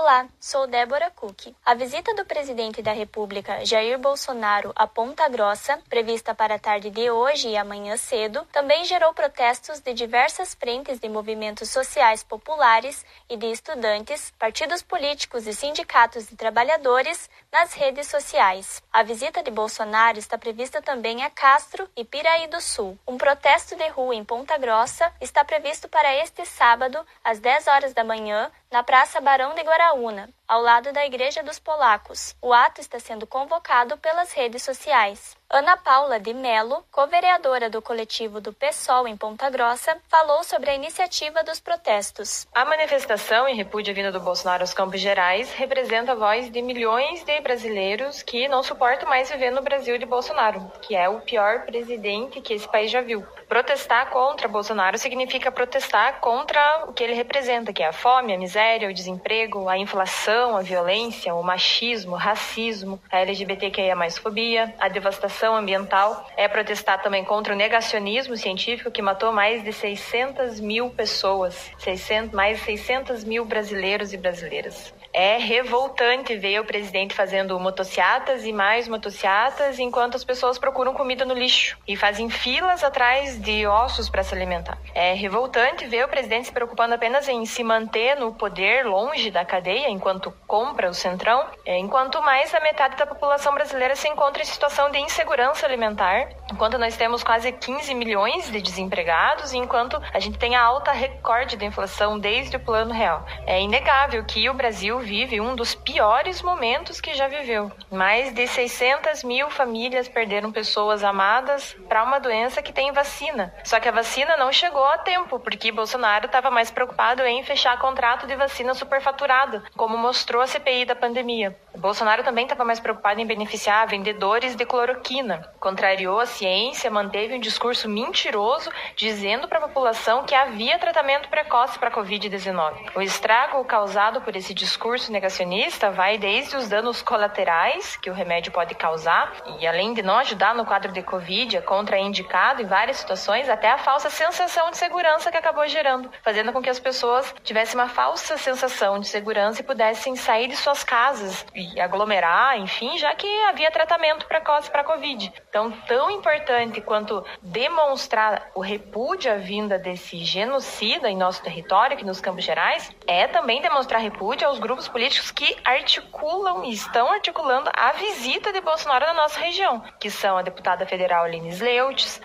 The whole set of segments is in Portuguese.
Olá, sou Débora Cook. A visita do presidente da República, Jair Bolsonaro, a Ponta Grossa, prevista para a tarde de hoje e amanhã cedo, também gerou protestos de diversas frentes de movimentos sociais populares e de estudantes, partidos políticos e sindicatos de trabalhadores nas redes sociais. A visita de Bolsonaro está prevista também a Castro e Piraí do Sul. Um protesto de rua em Ponta Grossa está previsto para este sábado, às 10 horas da manhã, na Praça Barão de Guaraúna, ao lado da Igreja dos Polacos. O ato está sendo convocado pelas redes sociais. Ana Paula de Melo, co-vereadora do coletivo do PSOL em Ponta Grossa, falou sobre a iniciativa dos protestos. A manifestação em repúdio vinda do Bolsonaro aos Campos Gerais representa a voz de milhões de brasileiros que não suportam mais viver no Brasil de Bolsonaro, que é o pior presidente que esse país já viu. Protestar contra Bolsonaro significa protestar contra o que ele representa, que é a fome, a miséria, o desemprego, a inflação, a violência, o machismo, o racismo, a LGBTQIA+, fobia, a devastação ambiental. É protestar também contra o negacionismo científico que matou mais de 600 mil pessoas, 600, mais de 600 mil brasileiros e brasileiras. É revoltante ver o presidente fazendo motociatas e mais motociatas enquanto as pessoas procuram comida no lixo e fazem filas atrás de ossos para se alimentar. É revoltante ver o presidente se preocupando apenas em se manter no poder longe da cadeia enquanto compra o centrão, é, enquanto mais da metade da população brasileira se encontra em situação de insegurança alimentar, enquanto nós temos quase 15 milhões de desempregados e enquanto a gente tem a alta recorde da inflação desde o Plano Real. É inegável que o Brasil vive um dos piores momentos que já viveu. Mais de 600 mil famílias perderam pessoas amadas para uma doença que tem vacina. Só que a vacina não chegou a tempo, porque Bolsonaro estava mais preocupado em fechar contrato de vacina superfaturado, como mostrou a CPI da pandemia. Bolsonaro também estava mais preocupado em beneficiar vendedores de cloroquina. Contrariou a ciência, manteve um discurso mentiroso, dizendo para a população que havia tratamento precoce para a Covid-19. O estrago causado por esse discurso negacionista vai desde os danos colaterais que o remédio pode causar, e além de não ajudar no quadro de Covid, é contraindicado em várias situações, até a falsa sensação de segurança que acabou gerando, fazendo com que as pessoas tivessem uma falsa sensação de segurança e pudessem sair de suas casas e aglomerar, enfim, já que havia tratamento precoce para a Covid. Então, tão importante quanto demonstrar o repúdio à vinda desse genocida em nosso território, aqui nos Campos Gerais, é também demonstrar repúdio aos grupos políticos que articulam e estão articulando a visita de Bolsonaro na nossa região, que são a deputada federal Aline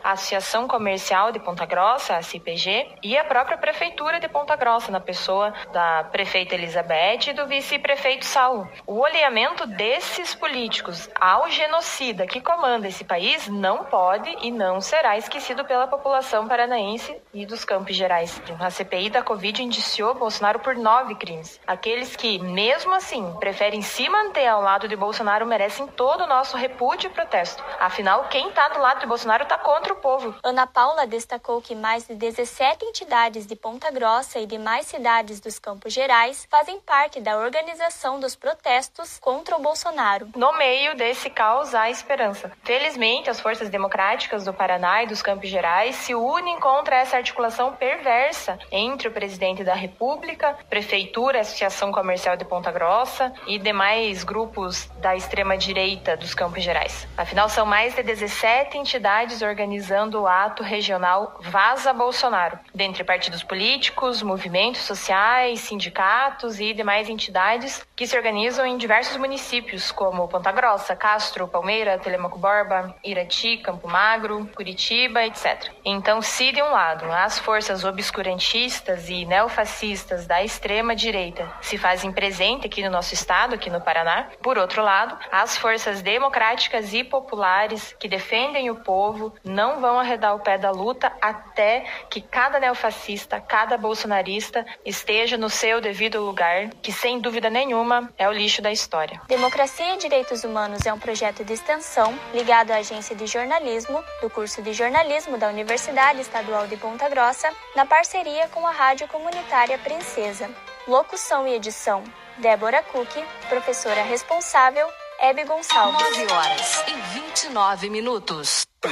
A Associação Comercial de Ponta Grossa, a CPG, e a própria Prefeitura de Ponta Grossa, na pessoa da prefeita Elizabeth e do vice-prefeito Saulo. O alinhamento desses políticos ao genocida que comanda esse país não pode e não será esquecido pela população paranaense e dos Campos Gerais. A CPI da Covid indiciou Bolsonaro por nove crimes. Aqueles que, mesmo assim, preferem se manter ao lado de Bolsonaro merecem todo o nosso repúdio e protesto. Afinal, quem está do lado de Bolsonaro está contra o povo. Ana Paula destacou que mais de 17 entidades de Ponta Grossa e demais cidades dos Campos Gerais fazem parte da organização dos protestos contra o Bolsonaro. No meio desse caos há esperança. Felizmente, as forças democráticas do Paraná e dos Campos Gerais se unem contra essa articulação perversa entre o presidente da República, prefeitura, Associação Comercial de Ponta Grossa e demais grupos da extrema direita dos Campos Gerais. Afinal, são mais de 17 entidades organizando o ato regional Vaza Bolsonaro, dentre partidos políticos, movimentos sociais, sindicatos e demais entidades que se organizam em diversos municípios, como Ponta Grossa, Castro, Palmeira, Telemaco Borba, Irati, Campo Magro, Curitiba, etc. Então, se de um lado as forças obscurantistas e neofascistas da extrema direita se fazem presente aqui no nosso estado, aqui no Paraná. Por outro lado, as forças democráticas e populares que defendem o povo não vão arredar o pé da luta até que cada neofascista, cada bolsonarista esteja no seu devido lugar, que sem dúvida nenhuma é o lixo da história. Democracia e Direitos Humanos é um projeto de extensão ligado à agência de jornalismo do curso de jornalismo da Universidade Estadual de Ponta Grossa, na parceria com a Rádio Comunitária Princesa. Locução e edição: Débora Cook, professora responsável, Hebe Gonçalves. 9 horas e 29 minutos.